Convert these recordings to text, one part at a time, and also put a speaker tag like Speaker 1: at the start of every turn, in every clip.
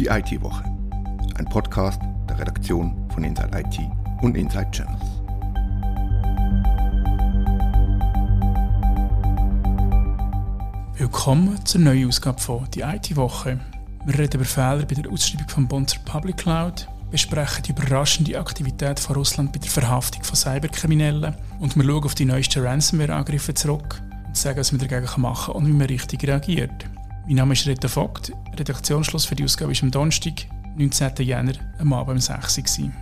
Speaker 1: Die IT-Woche. Ein Podcast der Redaktion von Inside IT und Inside Channels.
Speaker 2: Willkommen zur neuen Ausgabe von Die IT-Woche. Wir reden über Fehler bei der Ausschreibung von Bonzer Public Cloud, besprechen die überraschende Aktivität von Russland bei der Verhaftung von Cyberkriminellen und wir schauen auf die neuesten Ransomware-Angriffe zurück und sagen, was wir dagegen machen und wie man richtig reagiert. Mein Name ist Rita Vogt. Redaktionsschluss für die Ausgabe ist am Donnerstag, 19. Jänner, am Abend um 6 Uhr.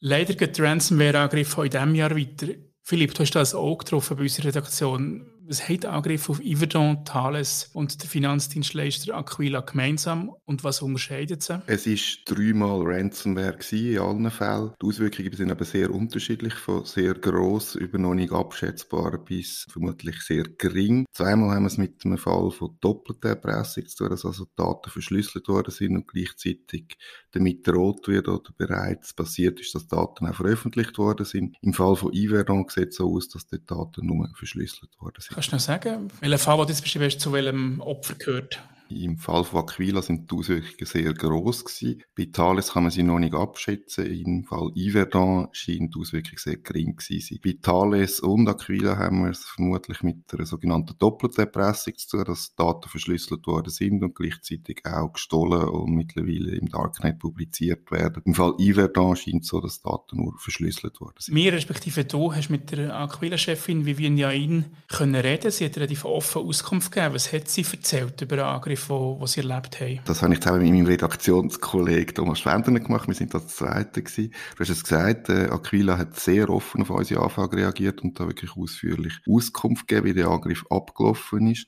Speaker 2: Leider geht der Ransomware-Angriff auch in diesem Jahr weiter. Philipp, du hast da Auge getroffen bei unserer Redaktion. Was hat der Angriff auf Iverdon, Thales und der Finanzdienstleister Aquila gemeinsam und was unterscheidet sie?
Speaker 3: Es war dreimal Ransomware in allen Fällen. Die Auswirkungen sind aber sehr unterschiedlich, von sehr gross über noch nicht abschätzbar bis vermutlich sehr gering. Zweimal haben wir es mit einem Fall von doppelter Erpressung zu tun, dass also Daten verschlüsselt worden sind und gleichzeitig damit droht wird oder bereits passiert ist, dass Daten auch veröffentlicht worden sind. Im Fall von Iverdon sieht es so aus, dass die Daten nur verschlüsselt worden sind.
Speaker 2: Kannst du noch sagen, welcher Fall, den du beschrieben hast, zu welchem Opfer gehört?
Speaker 3: Im Fall von Aquila sind die Auswirkungen sehr gross gewesen. Bei Thales kann man sie noch nicht abschätzen. Im Fall Iverdon scheint die Auswirkung sehr gering sein. Bei Thales und Aquila haben wir es vermutlich mit einer sogenannten doppelten zu tun, dass Daten verschlüsselt worden sind und gleichzeitig auch gestohlen und mittlerweile im Darknet publiziert werden. Im Fall Iverdon scheint es so, dass Daten nur verschlüsselt worden sind.
Speaker 2: Mir respektive du hast mit der Aquila-Chefin Vivian Jain können reden. Sie hat relativ offen Auskunft gegeben. Was hat sie erzählt über den Angriff Angriff, die Sie erlebt haben?
Speaker 3: Das habe ich zusammen mit meinem Redaktionskollegen Thomas Schwendner gemacht. Wir sind das Zweite gewesen. Du hast es gesagt, äh, Aquila hat sehr offen auf unsere Anfrage reagiert und da wirklich ausführlich Auskunft gegeben, wie der Angriff abgelaufen ist.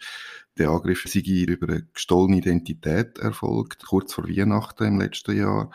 Speaker 3: Der Angriff sei über eine gestohlene Identität erfolgt, kurz vor Weihnachten im letzten Jahr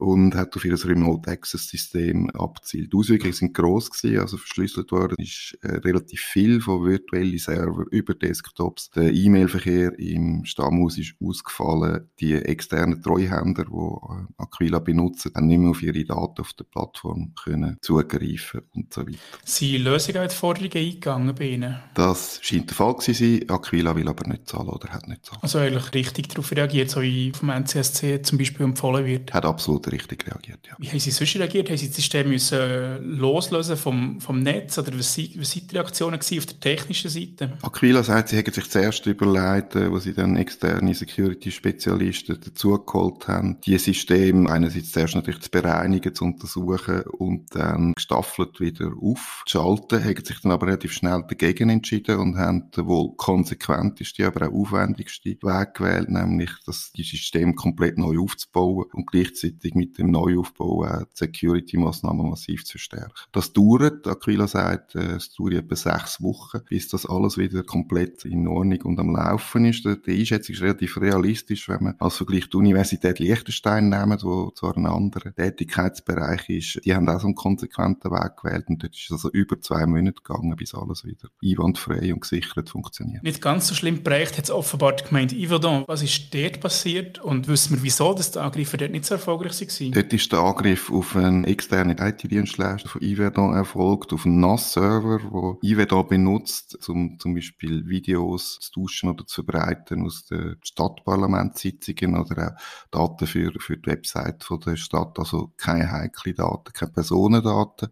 Speaker 3: und hat auf ihr Remote Access System abzielt. Die Auswirkungen sind gross gewesen, also verschlüsselt worden ist äh, relativ viel von virtuellen Server über Desktops. Der E-Mail-Verkehr im Stammhaus ist ausgefallen. Die externen Treuhänder, die äh, Aquila benutzen, haben nicht mehr auf ihre Daten auf der Plattform können zugreifen und so weiter.
Speaker 2: Sind Lösungen mit Forderungen eingegangen bei Ihnen?
Speaker 3: Das scheint der Fall zu sein. Aquila will aber nicht zahlen oder hat nicht zahlen.
Speaker 2: Also eigentlich richtig darauf reagiert, so wie vom NCSC zum Beispiel empfohlen wird?
Speaker 3: Hat absolut richtig reagiert, ja.
Speaker 2: Wie haben Sie sonst reagiert? Haben Sie das System müssen loslösen vom, vom Netz oder was waren die Reaktionen auf der technischen Seite?
Speaker 3: Aquila sagt, sie hätten sich zuerst überlegt, äh, wo sie dann externe Security-Spezialisten dazugeholt haben, die Systeme einerseits zuerst natürlich zu bereinigen, zu untersuchen und dann gestaffelt wieder aufzuschalten, haben sich dann aber relativ schnell dagegen entschieden und haben den wohl konsequenteste, aber auch aufwendigste Weg gewählt, nämlich das die System komplett neu aufzubauen und gleichzeitig mit dem Neuaufbau auch die Security-Massnahmen massiv zu stärken. Das dauert, Aquila sagt, äh, es dauert etwa sechs Wochen, bis das alles wieder komplett in Ordnung und am Laufen ist. Die Einschätzung ist relativ realistisch, wenn man als Vergleich die Universität Liechtenstein nimmt, wo zwar ein anderer Tätigkeitsbereich ist. Die haben auch so einen konsequenten Weg gewählt und dort ist es also über zwei Monate gegangen, bis alles wieder einwandfrei und gesichert funktioniert.
Speaker 2: Nicht ganz so schlimm bereicht hat es offenbar die Gemeinde Yverdon. Was ist dort passiert und wissen wir, wieso dass die Angriffe dort nicht so erfolgreich waren?
Speaker 3: Gewesen? Dort ist der Angriff auf einen externen IT-Dienstleister von Iverdon erfolgt, auf einen NAS-Server, wo Iverdon benutzt, um zum Beispiel Videos zu tauschen oder zu verbreiten aus den Stadtparlamentssitzungen oder auch Daten für, für die Website von der Stadt, also keine heikle Daten, keine Personendaten.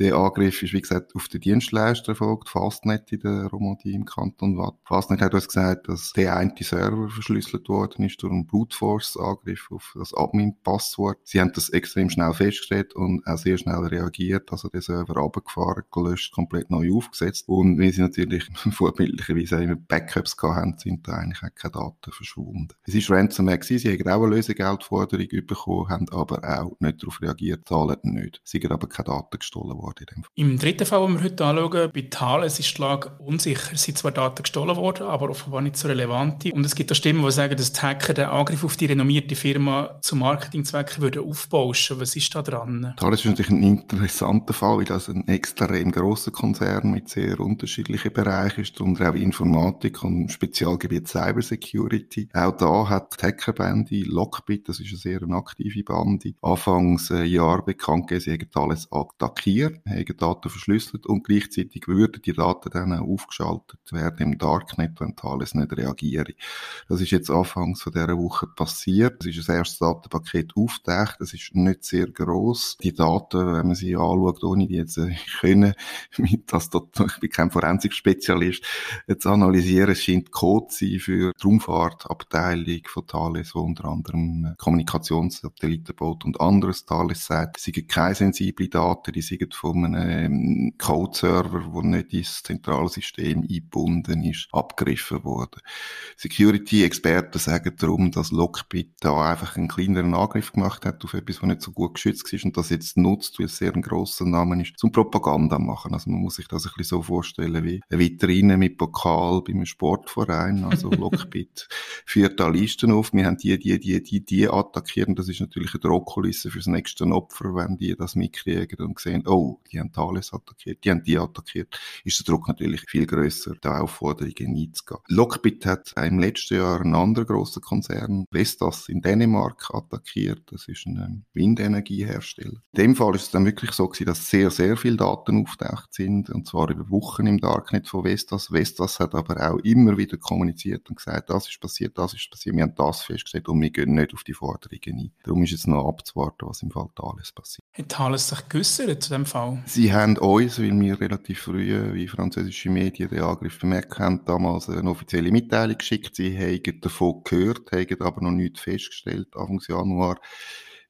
Speaker 3: Der Angriff ist, wie gesagt, auf den Dienstleister erfolgt, Fastnet in der Romandie im Kanton Watt. Fastnet hat uns gesagt, dass der eine Server verschlüsselt worden ist durch einen Brute Force Angriff auf das Admin-Passwort. Sie haben das extrem schnell festgestellt und auch sehr schnell reagiert, also den Server runtergefahren, gelöscht, komplett neu aufgesetzt. Und wie sie natürlich vorbildlicherweise immer Backups hatten, sind da eigentlich auch keine Daten verschwunden. Es ist Ransomware gewesen, sie haben auch eine Lösegeldforderung bekommen, haben aber auch nicht darauf reagiert, zahlen nicht. Sie haben aber keine Daten gestohlen worden
Speaker 2: worden. Im dritten Fall, den wir heute anschauen, bei Thales ist die Lage unsicher. Es sind zwar Daten gestohlen worden, aber offenbar nicht so relevant. Und es gibt auch Stimmen, die sagen, dass die Hacker den Angriff auf die renommierte Firma zu Marketingzwecken würden aufbauschen. Was ist da dran?
Speaker 3: Thales ist natürlich ein interessanter Fall, weil das ein extrem grosser Konzern mit sehr unterschiedlichen Bereichen ist, darunter auch Informatik und Spezialgebiet Cybersecurity. Auch da hat die Hackerbande Lockbit, das ist eine sehr aktive Bande, anfangs äh, Jahr bekannt gegeben, sie haben Thales attackiert haben Daten verschlüsselt und gleichzeitig würden die Daten dann aufgeschaltet werden im Darknet, wenn alles nicht reagiert. Das ist jetzt anfangs von dieser Woche passiert. Es ist ein erstes Datenpaket auftaucht. Das ist nicht sehr groß. Die Daten, wenn man sie anschaut, ohne die jetzt äh, können, das, ich bin kein Forensik-Spezialist, zu analysieren, es scheint Code sein für die Raumfahrtabteilung von Thales, wo unter anderem äh, Kommunikationssatelliten baut und anderes Thales sagt, es sind keine sensible Daten, die sind von einem Code-Server, der nicht ins Zentralsystem eingebunden ist, abgegriffen worden. Security-Experten sagen darum, dass Lockbit da einfach einen kleineren Angriff gemacht hat auf etwas, was nicht so gut geschützt ist und das jetzt nutzt, weil es sehr ein grosser Name ist, zum Propaganda machen. Also man muss sich das ein bisschen so vorstellen wie eine Vitrine mit Pokal bei einem Sportverein. Also Lockbit führt da Listen auf. Wir haben die, die, die, die, die attackieren. Das ist natürlich eine Drohkulisse fürs nächste Opfer, wenn die das mitkriegen und sehen, oh, die haben Thales attackiert, die haben die attackiert, ist der Druck natürlich viel grösser, da Aufforderungen einzugehen. Lockbit hat im letzten Jahr einen anderen grossen Konzern, Vestas in Dänemark, attackiert. Das ist ein ähm, Windenergiehersteller. In dem Fall ist es dann wirklich so gewesen, dass sehr, sehr viele Daten auftaucht sind, und zwar über Wochen im Darknet von Vestas. Vestas hat aber auch immer wieder kommuniziert und gesagt, das ist passiert, das ist passiert, wir haben das festgestellt und wir gehen nicht auf die Forderungen ein. Darum ist jetzt noch abzuwarten, was im Fall Thales passiert.
Speaker 2: Hat Thales sich geäussert zu dem Fall?
Speaker 3: Sie haben uns, weil wir relativ früh, wie französische Medien den Angriff bemerkt haben, damals eine offizielle Mitteilung geschickt. Sie haben davon gehört, haben aber noch nichts festgestellt, Anfang Januar.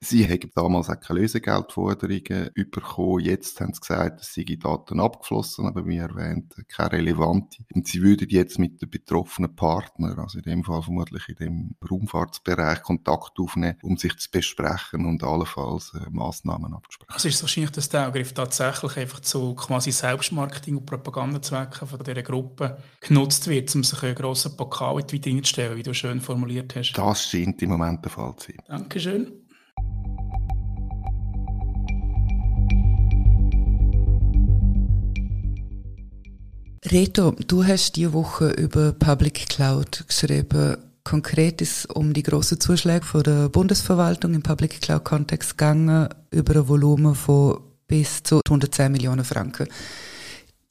Speaker 3: Sie haben damals auch keine Lösegeldforderungen bekommen. Jetzt haben sie gesagt, es seien Daten abgeflossen, aber wie erwähnt, keine relevante. Und sie würden jetzt mit den betroffenen Partnern, also in dem Fall vermutlich in dem Raumfahrtsbereich, Kontakt aufnehmen, um sich zu besprechen und allenfalls äh, Massnahmen abzusprechen.
Speaker 2: Also ist es wahrscheinlich, dass der Angriff tatsächlich einfach zu quasi Selbstmarketing- und Propagandazwecken von dieser Gruppe genutzt wird, um sich einen grossen Pokal in die Vitrine zu stellen, wie du schön formuliert hast?
Speaker 3: Das scheint im Moment der Fall zu sein.
Speaker 2: Dankeschön.
Speaker 4: Reto, du hast diese Woche über Public Cloud geschrieben. Konkret ist um die grossen Zuschläge von der Bundesverwaltung im Public Cloud Kontext gegangen, über ein Volumen von bis zu 110 Millionen Franken.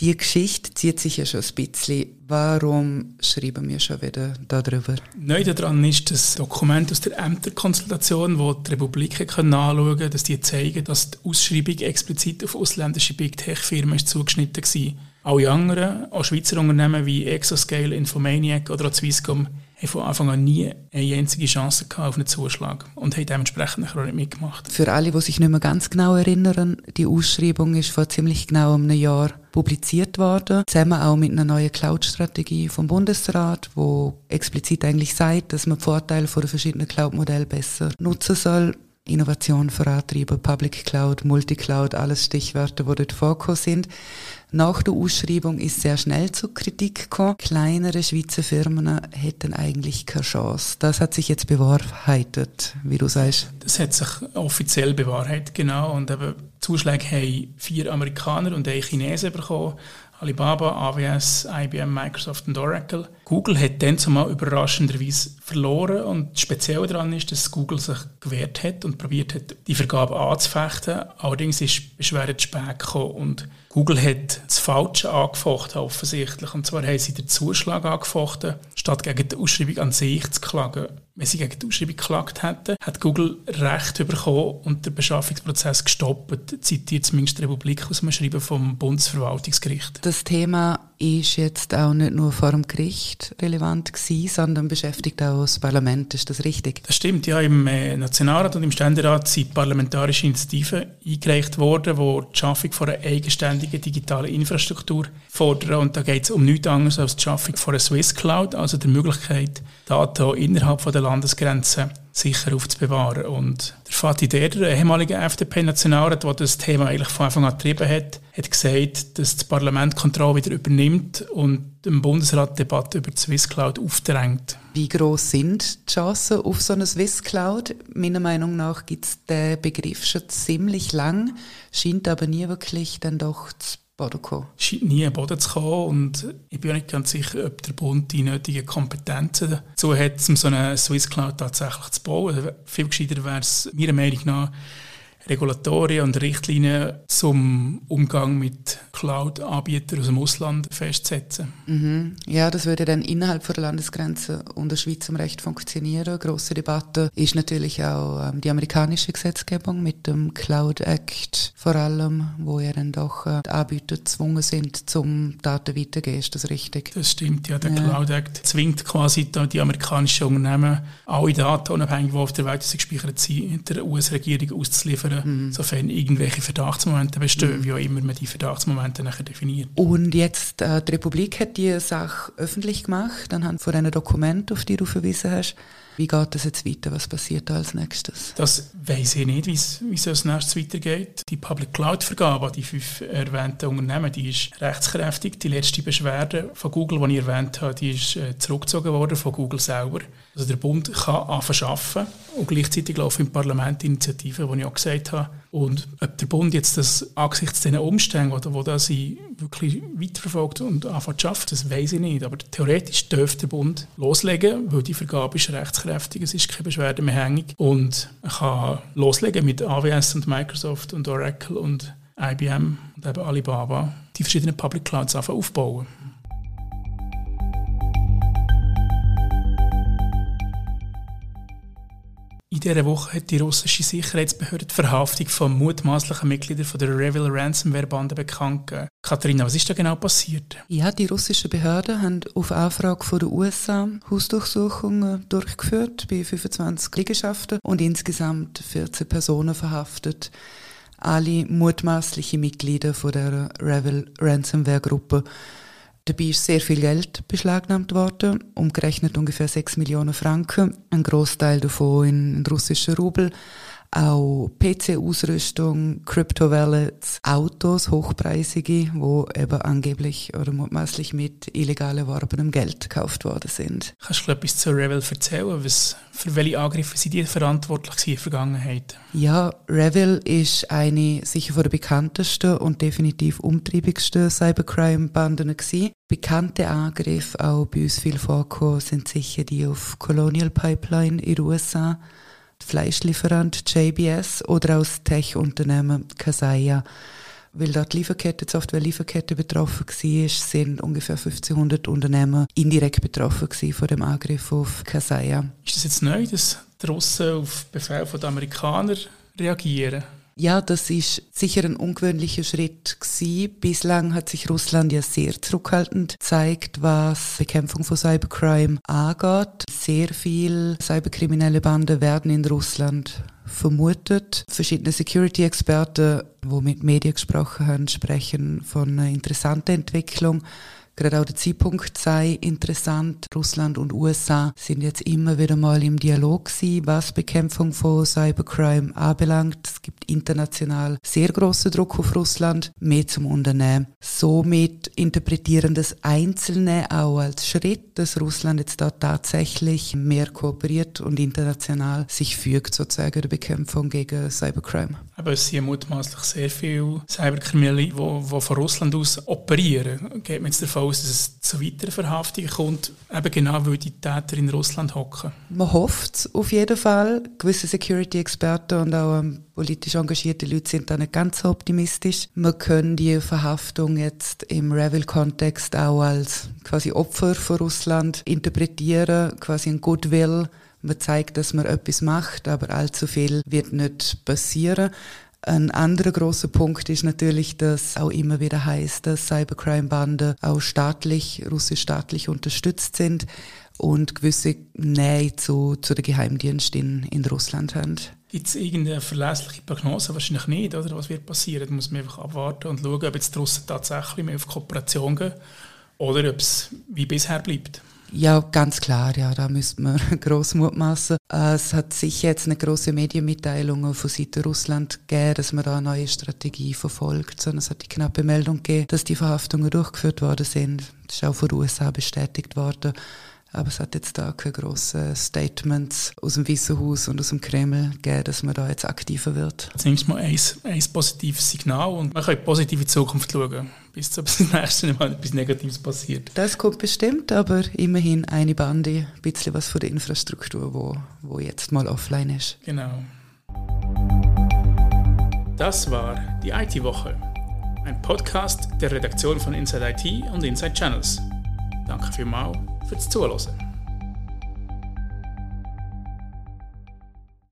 Speaker 4: Die Geschichte zieht sich ja schon ein bisschen. Warum schreiben wir schon wieder darüber?
Speaker 2: Neu daran ist das Dokument aus der Ämterkonsultation, wo die Republik anschauen kann, dass die zeigen, dass die Ausschreibung explizit auf ausländische Big Tech-Firmen zugeschnitten war. Alle anderen, auch Schweizer Unternehmen wie Exoscale, Infomaniac oder auch Swisscom, haben von Anfang an nie eine einzige Chance gehabt auf einen Zuschlag und haben dementsprechend auch nicht mitgemacht.
Speaker 4: Für alle, die sich nicht mehr ganz genau erinnern, die Ausschreibung ist vor ziemlich genau einem Jahr publiziert worden, zusammen auch mit einer neuen Cloud-Strategie vom Bundesrat, wo explizit eigentlich sagt, dass man die Vorteile von den verschiedenen Cloud-Modellen besser nutzen soll. Innovation vorantreiben, Public Cloud, Multicloud, alles Stichwörter, die dort vorgekommen sind. Nach der Ausschreibung ist sehr schnell zur Kritik gekommen. Kleinere Schweizer Firmen hätten eigentlich keine Chance. Das hat sich jetzt bewahrheitet, wie du sagst.
Speaker 2: Das hat sich offiziell bewahrheitet, genau. Und eben Zuschläge haben vier Amerikaner und ein Chinesen bekommen. Alibaba, AWS, IBM, Microsoft und Oracle. Google hat dann zumal überraschenderweise verloren und speziell daran ist, dass Google sich gewehrt hat und probiert hat, die Vergabe anzufechten. Allerdings ist Beschwerde zu spät gekommen und Google hat das Falsche angefochten offensichtlich. Und zwar haben sie den Zuschlag angefochten, statt gegen die Ausschreibung an sich zu klagen. Wenn sie gegen die Ausschreibung geklagt hätten, hat Google Recht bekommen und den Beschaffungsprozess gestoppt, zitiert zumindest die Republik aus dem Schreiben vom Bundesverwaltungsgericht.
Speaker 4: Das Thema ist jetzt auch nicht nur vor dem Gericht relevant gewesen, sondern beschäftigt auch das Parlament. Ist das richtig?
Speaker 2: Das stimmt, ja. Im äh, Nationalrat und im Ständerat sind parlamentarische Initiativen eingereicht worden, die die Schaffung von einer eigenständigen digitalen Infrastruktur fordern. Und da geht es um nichts anderes als die Schaffung von einer Swiss Cloud, also der Möglichkeit, Daten innerhalb der Landesgrenzen sicher aufzubewahren. Und der Fatih Derder, der ehemalige FDP-Nationalrat, der das Thema eigentlich von Anfang an getrieben hat, hat gesagt, dass das Parlament Kontrolle wieder übernimmt und dem Bundesrat die Debatte über die Swiss Cloud aufdrängt.
Speaker 4: Wie groß sind die Chancen auf so eine Swiss Cloud? Meiner Meinung nach gibt es den Begriff schon ziemlich lang, scheint aber nie wirklich dann doch zu Boden kommen.
Speaker 2: Scheint nie am Boden zu kommen und ich bin auch nicht ganz sicher, ob der Bund die nötigen Kompetenzen dazu hat, um so eine Swiss Cloud tatsächlich zu bauen. Viel gescheiter wäre es meiner Meinung nach, Regulatorien und Richtlinien zum Umgang mit Cloud-Anbietern aus dem Ausland festsetzen.
Speaker 4: Mhm. Ja, das würde dann innerhalb der Landesgrenze und der Schweiz im Recht funktionieren. Grosse Debatte ist natürlich auch ähm, die amerikanische Gesetzgebung mit dem Cloud Act vor allem, wo ja dann doch äh, die Anbieter gezwungen sind, zum Daten weitergeben. Ist das richtig?
Speaker 2: Das stimmt, ja. Der ja. Cloud Act zwingt quasi die amerikanischen Unternehmen, alle Daten, unabhängig wo auf der Welt sie gespeichert sind, der US-Regierung auszuliefern, mhm. sofern irgendwelche Verdachtsmomente bestehen, mhm. wie auch immer man die Verdachtsmomente nachher definiert.
Speaker 4: Und jetzt, äh, die Republik hat die Sache öffentlich gemacht, anhand von einem Dokument, auf die du verwiesen hast. Wie geht das jetzt weiter? Was passiert da als nächstes?
Speaker 2: Das weiß ich nicht, wie es als nächstes weitergeht. Die Public Cloud-Vergabe die fünf erwähnten Unternehmen, die ist rechtskräftig. Die letzte Beschwerde von Google, die ich erwähnt habe, die ist äh, zurückgezogen worden von Google selber. Also der Bund kann anfangen und gleichzeitig laufen im Parlament Initiativen, die ich auch gesagt habe. Und ob der Bund jetzt das angesichts dieser Umstände, oder wo das sie wirklich weiterverfolgt und anfängt zu arbeiten, das weiß ich nicht. Aber theoretisch dürfte der Bund loslegen, weil die Vergabe ist rechtskräftig, es ist keine Beschwerde mehr hängig. Und kann loslegen mit AWS und Microsoft und Oracle und IBM und eben Alibaba die verschiedenen Public Clouds aufbauen. In dieser Woche hat die russische Sicherheitsbehörde die Verhaftung von mutmaßlichen Mitgliedern von der Revil Ransomware-Bande bekannt gegeben. Katharina, was ist da genau passiert?
Speaker 4: Ja, die russischen Behörden haben auf Anfrage von den USA Hausdurchsuchungen durchgeführt bei 25 Liegenschaften und insgesamt 14 Personen verhaftet. Alle mutmaßliche Mitglieder von der Revil Ransomware-Gruppe. Dabei ist sehr viel Geld beschlagnahmt worden, umgerechnet ungefähr 6 Millionen Franken, ein Großteil davon in, russischen Rubel auch PC-Ausrüstung, Crypto-Wallets, Autos, hochpreisige, wo eben angeblich oder mutmaßlich mit illegal erworbenem Geld gekauft worden sind.
Speaker 2: Kannst du etwas zu Revel erzählen? Was, für welche Angriffe sind die verantwortlich in der Vergangenheit?
Speaker 4: Ja, Revel ist eine sicher von der bekanntesten und definitiv umtriebigsten Cybercrime-Banden gewesen. Bekannte Angriffe, auch bei uns viel vorgekommen, sind sicher die auf Colonial Pipeline in den USA, Fleischlieferant JBS oder aus Tech-Unternehmen Kasaya. Weil dort Lieferkette, Software-Lieferkette betroffen war, sind ungefähr 1500 Unternehmen indirekt betroffen von dem Angriff auf Kasaya.
Speaker 2: Ist das jetzt neu, dass die Russen auf Befehl der Amerikaner reagieren?
Speaker 4: Ja, das ist sicher ein ungewöhnlicher Schritt gewesen. Bislang hat sich Russland ja sehr zurückhaltend gezeigt, was Bekämpfung von Cybercrime angeht. Sehr viele cyberkriminelle Banden werden in Russland vermutet. Verschiedene Security-Experten, die mit Medien gesprochen haben, sprechen von einer interessanten Entwicklung. Gerade auch der Zeitpunkt sei interessant. Russland und USA sind jetzt immer wieder mal im Dialog gewesen, was Bekämpfung von Cybercrime anbelangt. Es gibt international sehr großen Druck auf Russland, mehr zum Unternehmen. Somit interpretieren das Einzelne auch als Schritt, dass Russland jetzt da tatsächlich mehr kooperiert und international sich fügt sozusagen der Bekämpfung gegen Cybercrime.
Speaker 2: Aber es sind mutmaßlich sehr viele Cyberkriminelle, die, von Russland aus operieren. Geht man jetzt davon aus, dass es zu weiteren Verhaftungen kommt, eben genau weil die Täter in Russland hocken?
Speaker 4: Man hofft es auf jeden Fall. Gewisse Security-Experten und auch ähm, politisch engagierte Leute sind da nicht ganz so optimistisch. Man können die Verhaftung jetzt im Revil-Kontext auch als quasi Opfer von Russland interpretieren, quasi ein Goodwill. Man zeigt, dass man etwas macht, aber allzu viel wird nicht passieren. Ein anderer großer Punkt ist natürlich, dass auch immer wieder heißt, dass Cybercrime-Banden auch staatlich, russisch staatlich unterstützt sind und gewisse Nähe zu, zu den Geheimdiensten in, in Russland haben.
Speaker 2: Gibt es irgendeine verlässliche Prognose? Wahrscheinlich nicht, oder? Was wird passieren? Da muss man einfach abwarten und schauen, ob jetzt die Russen tatsächlich mehr auf Kooperation gehen oder ob es wie bisher bleibt.
Speaker 4: Ja, ganz klar, ja, da müsste man gross mutmaßen. Äh, es hat sicher jetzt eine große Medienmitteilung von Seiten Russland gegeben, dass man da eine neue Strategie verfolgt, sondern es hat die knappe Meldung gegeben, dass die Verhaftungen durchgeführt worden sind. Das ist auch von den USA bestätigt worden. Aber es hat jetzt da keine grossen Statements aus dem Weißen Haus und aus dem Kreml gegeben, dass man da jetzt aktiver wird.
Speaker 2: Zumindest mal ein, ein positives Signal und man kann positiv in die Zukunft schauen, bis zum nächsten Mal etwas Negatives passiert.
Speaker 4: Das kommt bestimmt, aber immerhin eine Bande, ein bisschen was von der Infrastruktur, wo, wo jetzt mal offline ist.
Speaker 2: Genau. Das war die IT-Woche, ein Podcast der Redaktion von Inside IT und Inside Channels. Danke vielmals fürs Zuhören.